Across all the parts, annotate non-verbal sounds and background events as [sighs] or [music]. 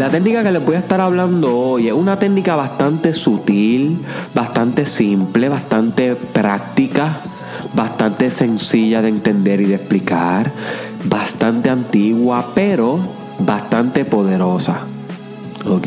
La técnica que les voy a estar hablando hoy es una técnica bastante sutil, bastante simple, bastante práctica, bastante sencilla de entender y de explicar, bastante antigua, pero bastante poderosa. ¿Ok?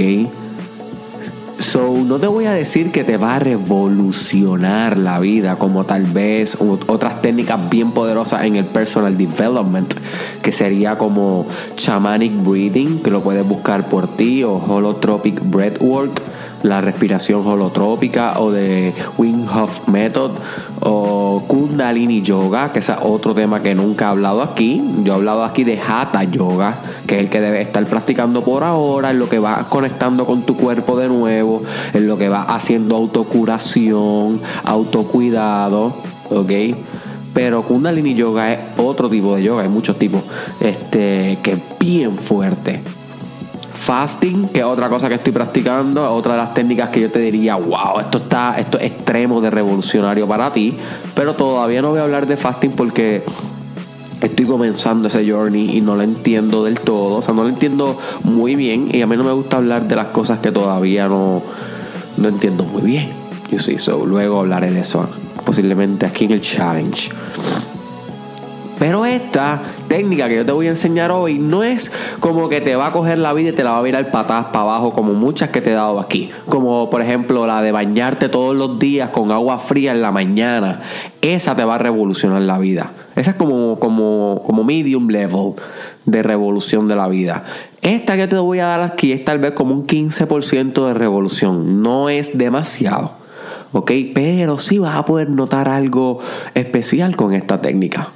So, no te voy a decir que te va a revolucionar la vida como tal vez otras técnicas bien poderosas en el personal development, que sería como shamanic breathing, que lo puedes buscar por ti, o holotropic breathwork la respiración holotrópica o de Wim Hof Method o Kundalini Yoga, que es otro tema que nunca he hablado aquí. Yo he hablado aquí de Hatha Yoga, que es el que debes estar practicando por ahora, en lo que va conectando con tu cuerpo de nuevo, en lo que va haciendo autocuración, autocuidado, ¿ok? Pero Kundalini Yoga es otro tipo de yoga, hay muchos tipos, este, que es bien fuerte fasting, que es otra cosa que estoy practicando, otra de las técnicas que yo te diría, wow, esto está, esto es extremo de revolucionario para ti, pero todavía no voy a hablar de fasting porque estoy comenzando ese journey y no lo entiendo del todo, o sea, no lo entiendo muy bien y a mí no me gusta hablar de las cosas que todavía no, no entiendo muy bien. Luego hablaré de eso posiblemente aquí en el challenge. Pero esta técnica que yo te voy a enseñar hoy no es como que te va a coger la vida y te la va a virar patadas para abajo como muchas que te he dado aquí. Como por ejemplo la de bañarte todos los días con agua fría en la mañana. Esa te va a revolucionar la vida. Esa es como, como, como medium level de revolución de la vida. Esta que te voy a dar aquí es tal vez como un 15% de revolución. No es demasiado. ¿Ok? Pero sí vas a poder notar algo especial con esta técnica.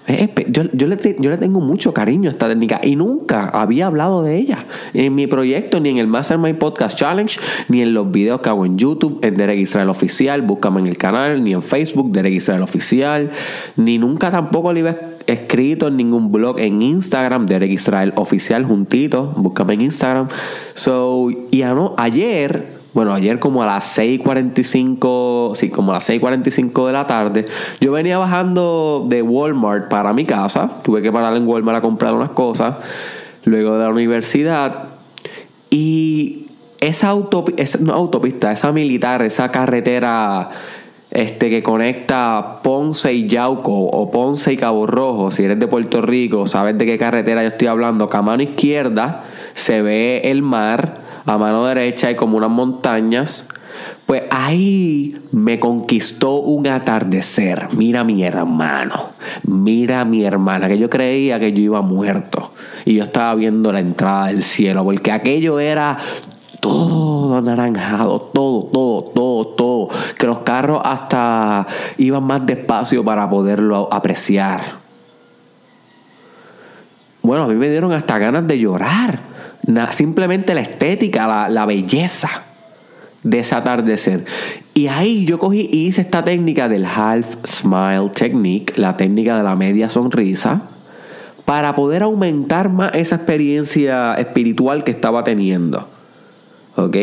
Yo, yo, le, yo, le, tengo mucho cariño a esta técnica y nunca había hablado de ella en mi proyecto, ni en el Mastermind Podcast Challenge, ni en los videos que hago en YouTube, en Derek Israel Oficial, búscame en el canal, ni en Facebook, Derek Israel Oficial, ni nunca tampoco le iba escrito en ningún blog en Instagram, Derek Israel Oficial juntito, búscame en Instagram. So, y ayer bueno, ayer como a las 6.45, sí, como a las 6.45 de la tarde, yo venía bajando de Walmart para mi casa, tuve que parar en Walmart a comprar unas cosas, luego de la universidad, y esa, esa autopista, esa militar, esa carretera este, que conecta Ponce y Yauco o Ponce y Cabo Rojo, si eres de Puerto Rico, sabes de qué carretera yo estoy hablando, que a mano izquierda se ve el mar, a mano derecha hay como unas montañas. Pues ahí me conquistó un atardecer. Mira mi hermano, mira mi hermana, que yo creía que yo iba muerto. Y yo estaba viendo la entrada del cielo, porque aquello era todo anaranjado, todo, todo, todo, todo. Que los carros hasta iban más despacio para poderlo apreciar. Bueno, a mí me dieron hasta ganas de llorar simplemente la estética, la, belleza de ese atardecer. Y ahí yo cogí y hice esta técnica del half smile technique, la técnica de la media sonrisa, para poder aumentar más esa experiencia espiritual que estaba teniendo. ¿Ok?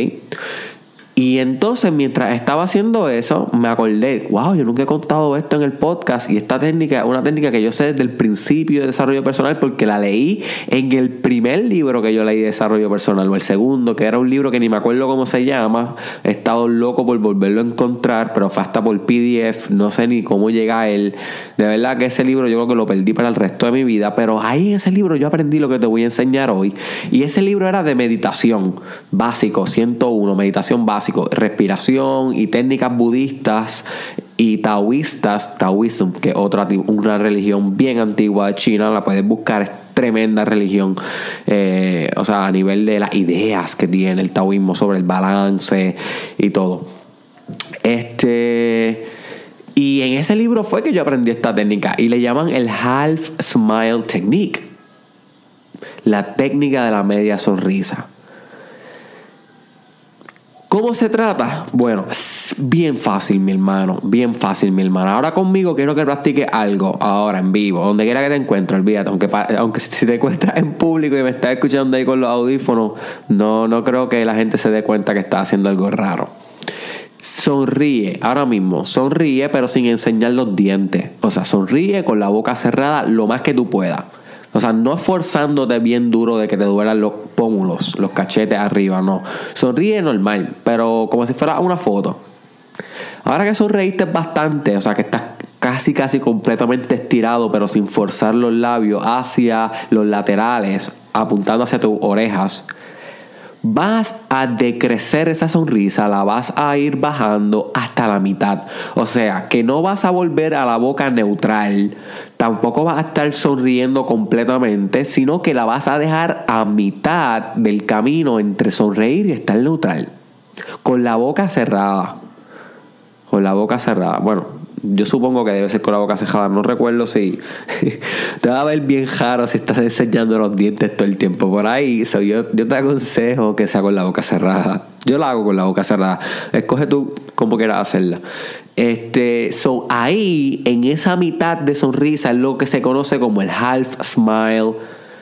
Y entonces mientras estaba haciendo eso, me acordé, wow, yo nunca he contado esto en el podcast y esta técnica una técnica que yo sé desde el principio de desarrollo personal porque la leí en el primer libro que yo leí de desarrollo personal o el segundo, que era un libro que ni me acuerdo cómo se llama, he estado loco por volverlo a encontrar, pero fue hasta por PDF, no sé ni cómo llega a él. De verdad que ese libro yo creo que lo perdí para el resto de mi vida, pero ahí en ese libro yo aprendí lo que te voy a enseñar hoy y ese libro era de meditación básico, 101, meditación básica respiración y técnicas budistas y taoístas, taoísmo, que es otra una religión bien antigua de China, la puedes buscar, es tremenda religión, eh, o sea, a nivel de las ideas que tiene el taoísmo sobre el balance y todo. Este. Y en ese libro fue que yo aprendí esta técnica y le llaman el Half Smile Technique. La técnica de la media sonrisa. ¿Cómo se trata? Bueno, bien fácil, mi hermano. Bien fácil, mi hermano. Ahora conmigo quiero que practique algo, ahora en vivo, donde quiera que te encuentres, olvídate. Aunque, aunque si te encuentras en público y me estás escuchando ahí con los audífonos, no, no creo que la gente se dé cuenta que estás haciendo algo raro. Sonríe, ahora mismo, sonríe, pero sin enseñar los dientes. O sea, sonríe con la boca cerrada lo más que tú puedas. O sea, no esforzándote bien duro de que te duelan los pómulos, los cachetes arriba, no. Sonríe normal, pero como si fuera una foto. Ahora que sonreíste bastante, o sea, que estás casi casi completamente estirado, pero sin forzar los labios hacia los laterales, apuntando hacia tus orejas, vas a decrecer esa sonrisa, la vas a ir bajando hasta la mitad. O sea, que no vas a volver a la boca neutral, tampoco vas a estar sonriendo completamente, sino que la vas a dejar a mitad del camino entre sonreír y estar neutral. Con la boca cerrada. Con la boca cerrada. Bueno, yo supongo que debe ser con la boca cerrada. No recuerdo si. [laughs] te va a ver bien raro si estás enseñando los dientes todo el tiempo por ahí. So, yo, te aconsejo que sea con la boca cerrada. Yo la hago con la boca cerrada. Escoge tú como quieras hacerla. Este, so, ahí, en esa mitad de sonrisa, es lo que se conoce como el half smile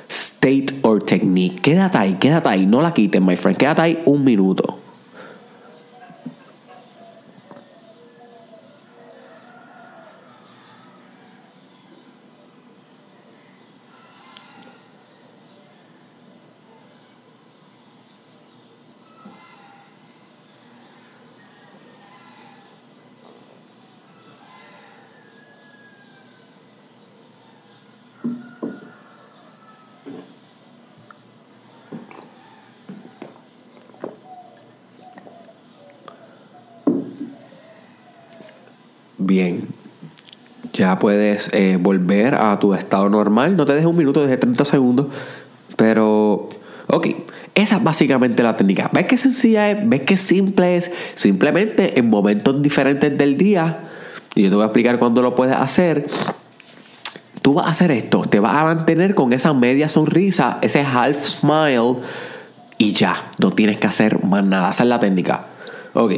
state or technique. Quédate ahí, quédate ahí. No la quites, my friend. Quédate ahí un minuto. Bien. Ya puedes eh, volver a tu estado normal. No te dejes un minuto, deje 30 segundos. Pero, ok. Esa es básicamente la técnica. ¿Ves qué sencilla es? ¿Ves qué simple es? Simplemente en momentos diferentes del día, y yo te voy a explicar cuándo lo puedes hacer, tú vas a hacer esto. Te vas a mantener con esa media sonrisa, ese half smile, y ya. No tienes que hacer más nada. Esa es la técnica. Ok.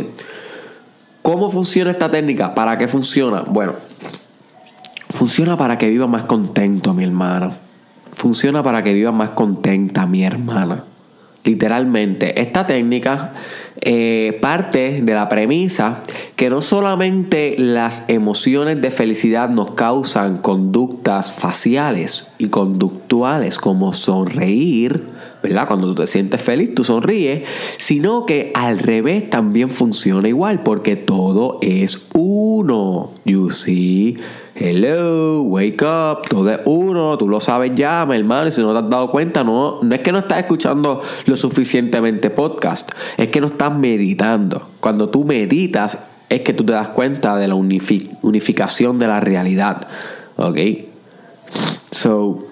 ¿Cómo funciona esta técnica? ¿Para qué funciona? Bueno, funciona para que viva más contento, mi hermano. Funciona para que viva más contenta, mi hermana. Literalmente, esta técnica eh, parte de la premisa que no solamente las emociones de felicidad nos causan conductas faciales y conductuales como sonreír, ¿verdad? Cuando tú te sientes feliz, tú sonríes, sino que al revés también funciona igual porque todo es uno. You see? Hello, wake up, todo es uno, tú lo sabes ya, mi hermano, y si no te has dado cuenta, no, no es que no estás escuchando lo suficientemente podcast, es que no estás meditando. Cuando tú meditas, es que tú te das cuenta de la unificación de la realidad. ¿Ok? So,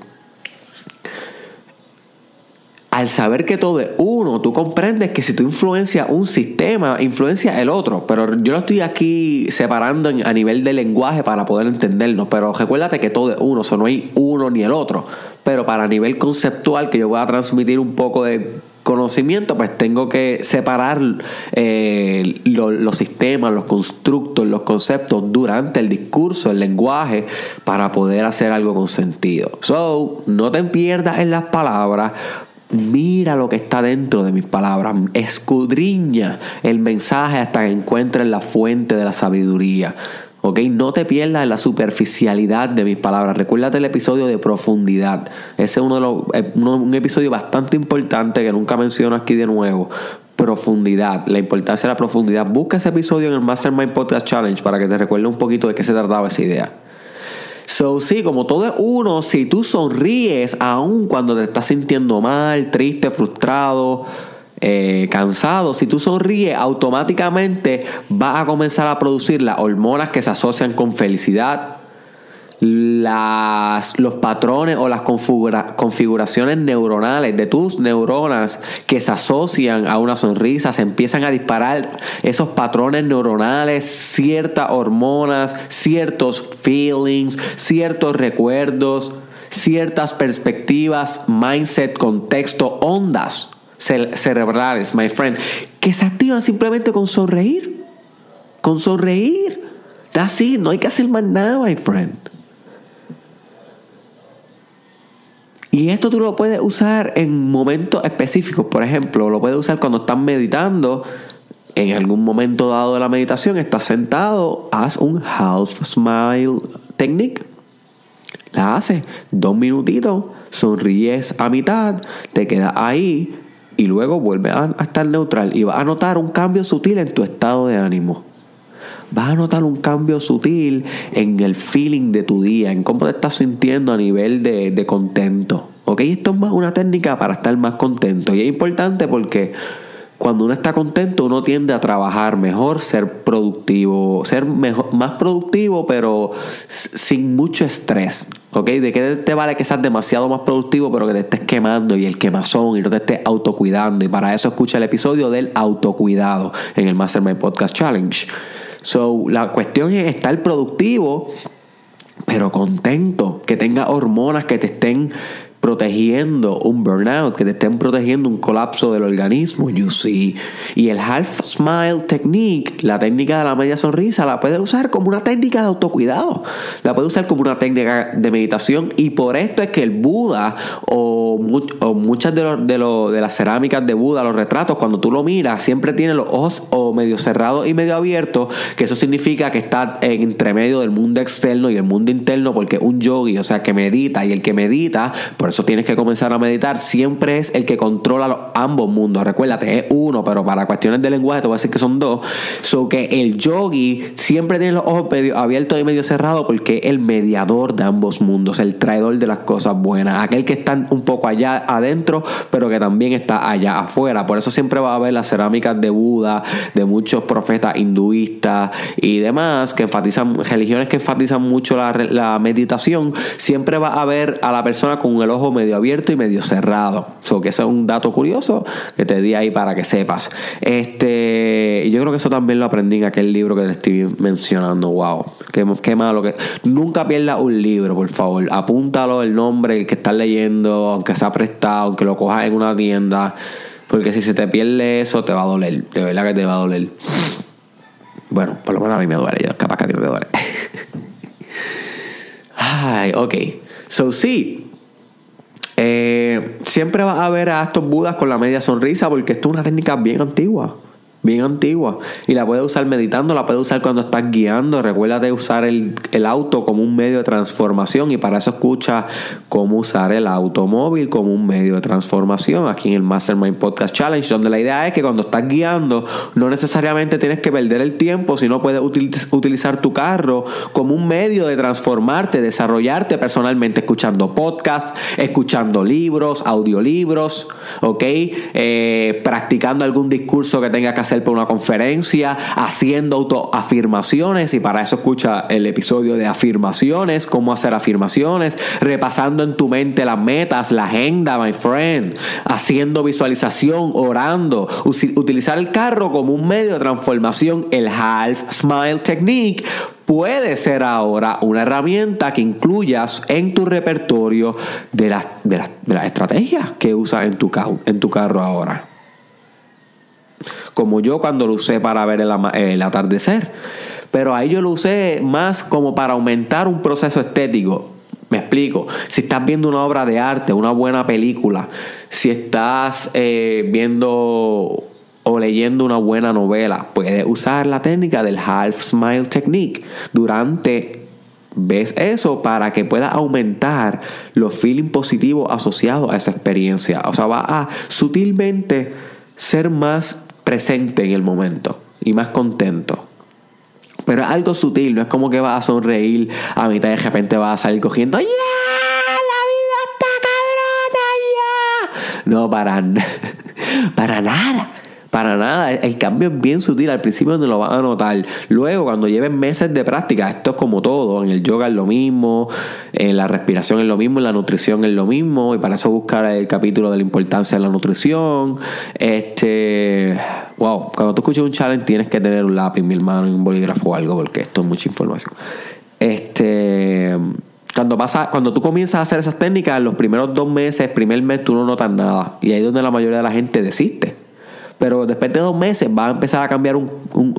al saber que todo es uno, tú comprendes que si tú influencias un sistema, influencia el otro. Pero yo lo estoy aquí separando a nivel de lenguaje para poder entendernos. Pero recuérdate que todo es uno, o no hay uno ni el otro. Pero para nivel conceptual, que yo voy a transmitir un poco de conocimiento, pues tengo que separar eh, los sistemas, los constructos, los conceptos durante el discurso, el lenguaje, para poder hacer algo con sentido. So, no te pierdas en las palabras Mira lo que está dentro de mis palabras. Escudriña el mensaje hasta que encuentres la fuente de la sabiduría. ¿ok? No te pierdas la superficialidad de mis palabras. Recuérdate el episodio de profundidad. Ese es uno de los, eh, un episodio bastante importante que nunca menciono aquí de nuevo. Profundidad, la importancia de la profundidad. Busca ese episodio en el Mastermind Podcast Challenge para que te recuerde un poquito de qué se trataba esa idea. So, sí, como todo es uno, si tú sonríes aún cuando te estás sintiendo mal, triste, frustrado, eh, cansado, si tú sonríes, automáticamente vas a comenzar a producir las hormonas que se asocian con felicidad, las, los patrones o las configuraciones neuronales de tus neuronas que se asocian a una sonrisa, se empiezan a disparar esos patrones neuronales, ciertas hormonas, ciertos feelings, ciertos recuerdos, ciertas perspectivas, mindset, contexto, ondas cerebrales, my friend, que se activan simplemente con sonreír. Con sonreír. Así, no hay que hacer más nada, my friend. Y esto tú lo puedes usar en momentos específicos. Por ejemplo, lo puedes usar cuando estás meditando. En algún momento dado de la meditación, estás sentado, haz un half smile technique. La haces dos minutitos, sonríes a mitad, te quedas ahí y luego vuelves a, estar neutral y vas a notar un cambio sutil en tu estado de ánimo vas a notar un cambio sutil en el feeling de tu día, en cómo te estás sintiendo a nivel de, de contento. ¿Ok? Esto es más una técnica para estar más contento. Y es importante porque cuando uno está contento, uno tiende a trabajar mejor, ser productivo, ser mejor, más productivo, pero sin mucho estrés. ¿Ok? ¿De qué te vale que seas demasiado más productivo, pero que te estés quemando y el quemazón y no te estés autocuidando? Y para eso escucha el episodio del autocuidado en el Mastermind Podcast Challenge. So, la cuestión es estar productivo, pero contento, que tenga hormonas que te estén protegiendo un burnout, que te estén protegiendo un colapso del organismo, you see. Y el half smile technique, la técnica de la media sonrisa, la puedes usar como una técnica de autocuidado, la puedes usar como una técnica de meditación y por esto es que el Buda o, muchas de, de, las cerámicas de Buda, los retratos, cuando tú lo miras, siempre tiene los ojos o medio cerrados y medio abiertos, que eso significa que está entre medio del mundo externo y el mundo interno porque un yogi, o sea, que medita y el que medita, por eso tienes que comenzar a meditar, siempre es el que controla ambos mundos. Recuérdate, es uno, pero para cuestiones de lenguaje te voy a decir que son dos. So que el yogi siempre tiene los ojos medio abiertos y medio cerrados porque es el mediador de ambos mundos, el traidor de las cosas buenas, aquel que está un poco allá adentro, pero que también está allá afuera. Por eso siempre va a haber las cerámicas de Buda, de muchos profetas hinduistas y demás, que enfatizan, religiones que enfatizan mucho la, la meditación, siempre va a haber a la persona con el ojo medio abierto y medio cerrado. So, que eso es un dato curioso que te di ahí para que sepas. Este, yo creo que eso también lo aprendí en aquel libro que te estoy mencionando. Wow, qué, qué malo que. Nunca pierdas un libro, por favor. Apúntalo el nombre, el que estás leyendo, aunque sea prestado, aunque lo cojas en una tienda. Porque si se te pierde eso, te va a doler. De verdad que te va a doler. Bueno, por lo menos a mí me duele. Yo capaz que a ti no te duele. [laughs] Ay, ok. So, sí, eh, siempre vas a ver a estos budas con la media sonrisa porque esto es una técnica bien antigua bien antigua. Y la puedes usar meditando, la puedes usar cuando estás guiando. Recuérdate usar el, auto como un medio de transformación. Y para eso escucha cómo usar el automóvil como un medio de transformación aquí en el Mastermind Podcast Challenge, donde la idea es que cuando estás guiando, no necesariamente tienes que perder el tiempo, sino puedes utilizar tu carro como un medio de transformarte, desarrollarte personalmente, escuchando podcasts, escuchando libros, audiolibros, ¿ok? Eh, practicando algún discurso que tengas que hacer por una conferencia, haciendo autoafirmaciones y para eso escucha el episodio de afirmaciones, cómo hacer afirmaciones, repasando en tu mente las metas, la agenda, my friend, haciendo visualización, orando, utilizar el carro como un medio de transformación, el half smile technique puede ser ahora una herramienta que incluyas en tu repertorio de las de la, estrategias que usas en tu, en tu carro ahora como yo cuando lo usé para ver el, atardecer. Pero ahí yo lo usé más como para aumentar un proceso estético. Me explico. Si estás viendo una obra de arte, una buena película, si estás eh, viendo o leyendo una buena novela, puedes usar la técnica del half smile technique durante ves eso para que puedas aumentar los feelings positivos asociados a esa experiencia. O sea, va a sutilmente ser más presente en el momento y más contento. Pero es algo sutil, no es como que vas a sonreír a mitad de repente vas a salir cogiendo ¡Ya! ¡La vida está cabrona! Ya. No, para, [laughs] para nada. Para nada, el cambio es bien sutil, al principio no lo vas a notar. Luego, cuando lleven meses de práctica, esto es como todo, en el yoga es lo mismo, en la respiración es lo mismo, en la nutrición es lo mismo, y para eso buscar el capítulo de la importancia de la nutrición. Este, wow, cuando tú escuchas un challenge tienes que tener un lápiz, mi hermano, y un bolígrafo o algo, porque esto es mucha información. Este cuando pasa, cuando tú comienzas a hacer esas técnicas, los primeros dos meses, primer mes, tú no notas nada. Y ahí es donde la mayoría de la gente desiste. Pero después de dos meses va a empezar a cambiar un,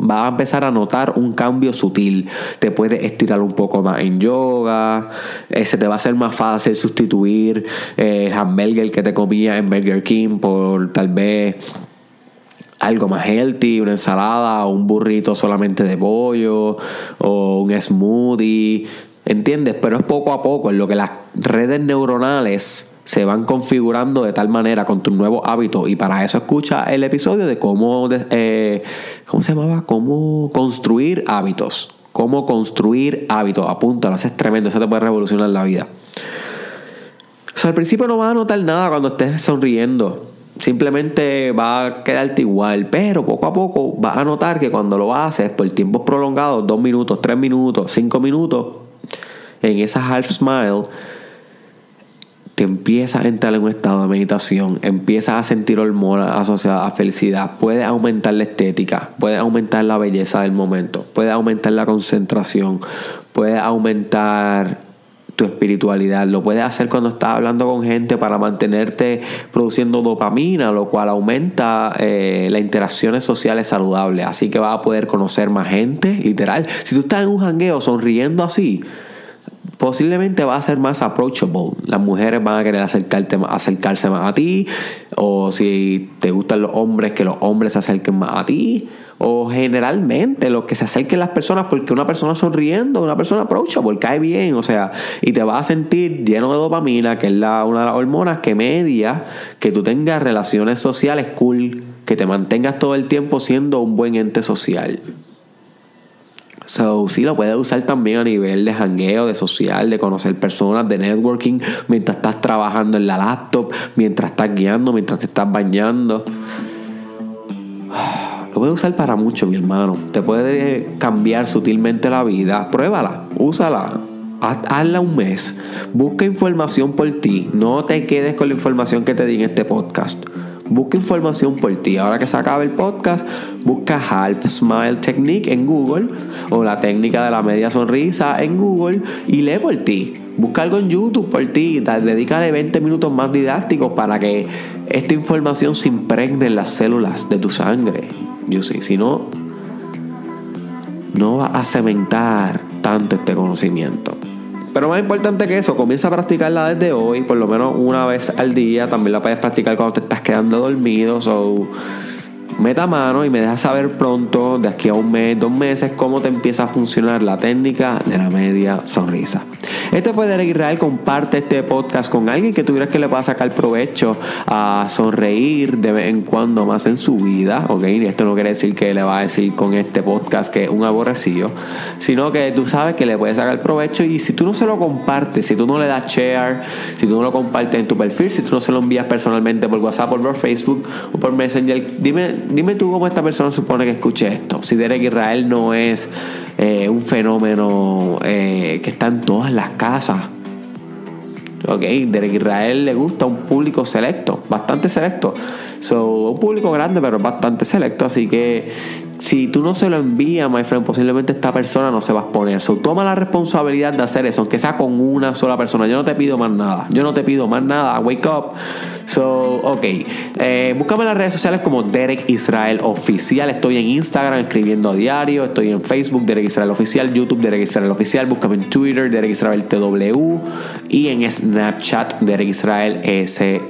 va a empezar a notar un cambio sutil. Te puedes estirar un poco más en yoga. Eh, se te va a hacer más fácil sustituir eh, el hamburger que te comía en Burger King por tal vez algo más healthy, una ensalada, un burrito solamente de pollo, o un smoothie ¿Entiendes? Pero es poco a poco en lo que las redes neuronales se van configurando de tal manera con tus nuevos hábitos. Y para eso escucha el episodio de cómo, eh, ¿cómo se llamaba? Cómo construir hábitos. Cómo construir hábitos. Apúntalo, eso es tremendo, eso te puede revolucionar la vida. O sea, al principio no vas a notar nada cuando estés sonriendo. Simplemente va a quedarte igual, pero poco a poco vas a notar que cuando lo haces por tiempos prolongados, dos minutos, tres minutos, cinco minutos, en esa half smile, te empiezas a entrar en un estado de meditación, empiezas a sentir hormonas asociadas a felicidad, puedes aumentar la estética, puedes aumentar la belleza del momento, puedes aumentar la concentración, puedes aumentar tu espiritualidad. Lo puedes hacer cuando estás hablando con gente para mantenerte produciendo dopamina, lo cual aumenta eh, las interacciones sociales saludables. Así que vas a poder conocer más gente, literal. Si tú estás en un jangueo sonriendo así, posiblemente va a ser más approachable. Las mujeres van a querer acercarte, acercarse más a ti. O si te gustan los hombres, que los hombres se acerquen más a ti. O generalmente lo que se acerquen las personas porque una persona sonriendo, una persona approachable, cae bien. O sea, y te vas a sentir lleno de dopamina, que es la, una de las hormonas que media que tú tengas relaciones sociales cool, que te mantengas todo el tiempo siendo un buen ente social. So, sí lo puedes usar también a nivel de jangueo, de social, de conocer personas, de networking, mientras estás trabajando en la laptop, mientras estás guiando, mientras te estás bañando. [sighs] Lo puedes usar para mucho, mi hermano. Te puede cambiar sutilmente la vida. Pruébala, úsala. Hazla un mes. Busca información por ti. No te quedes con la información que te di en este podcast. Busca información por ti. Ahora que se acaba el podcast, busca Half Smile Technique en Google o la técnica de la media sonrisa en Google y lee por ti. Busca algo en YouTube por ti. Dedícale 20 minutos más didácticos para que esta información se impregne en las células de tu sangre. Yo sí, si no, no va a cementar tanto este conocimiento. Pero más importante que eso, comienza a practicarla desde hoy, por lo menos una vez al día. También la puedes practicar cuando te estás quedando dormido. So, meta mano y me dejas saber pronto, de aquí a un mes, dos meses, cómo te empieza a funcionar la técnica de la media sonrisa. Este fue Derek Israel. Comparte este podcast con alguien que tuvieras que le pueda sacar provecho a sonreír de vez en cuando más en su vida. Ok, y esto no quiere decir que le va a decir con este podcast que es un aborrecido, sino que tú sabes que le puedes sacar provecho. Y si tú no se lo compartes, si tú no le das share, si tú no lo compartes en tu perfil, si tú no se lo envías personalmente por WhatsApp por Facebook o por Messenger, dime, dime tú cómo esta persona supone que escuche esto. Si Derek Israel no es eh, un fenómeno eh, que está en todas las casas. Ok, Derek Israel le gusta un público selecto, bastante selecto. So, un público grande, pero bastante selecto. Así que si tú no se lo envías, my friend, posiblemente esta persona no se va a exponer. So, toma la responsabilidad de hacer eso, aunque sea con una sola persona. Yo no te pido más nada. Yo no te pido más nada. Wake up. So, ok. Eh, búscame en las redes sociales como Derek Israel Oficial. Estoy en Instagram escribiendo a diario. Estoy en Facebook, Derek Israel Oficial. YouTube, Derek Israel Oficial. Búscame en Twitter, Derek Israel TW. Y en Snapchat, Derek Israel SC.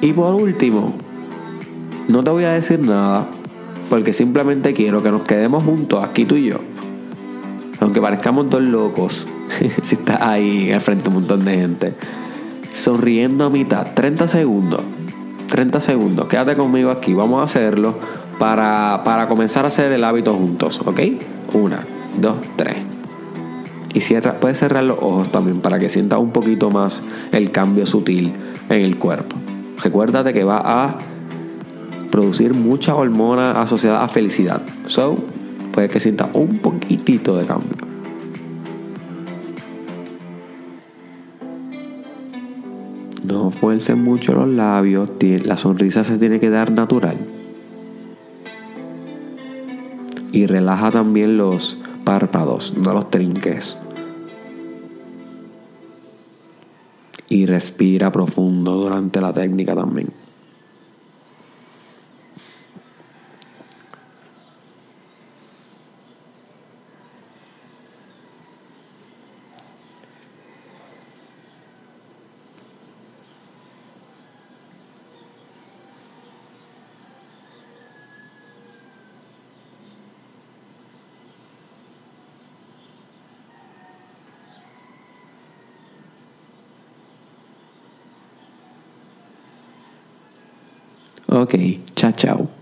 Y por último, no te voy a decir nada porque simplemente quiero que nos quedemos juntos aquí tú y yo. Aunque parezcamos dos locos, [laughs] si estás ahí al frente un montón de gente, sonriendo a mitad, 30 segundos. 30 segundos, quédate conmigo aquí, vamos a hacerlo para, para comenzar a hacer el hábito juntos, ¿ok? Una, dos, tres. Y cierra, puedes cerrar los ojos también para que sientas un poquito más el cambio sutil en el cuerpo. Recuérdate que va a producir muchas hormonas asociadas a felicidad. So, puede que sienta un poquitito de cambio. No fuercen mucho los labios, la sonrisa se tiene que dar natural. Y relaja también los párpados, no los trinques. Y respira profundo durante la técnica también. Ok, chao, chao.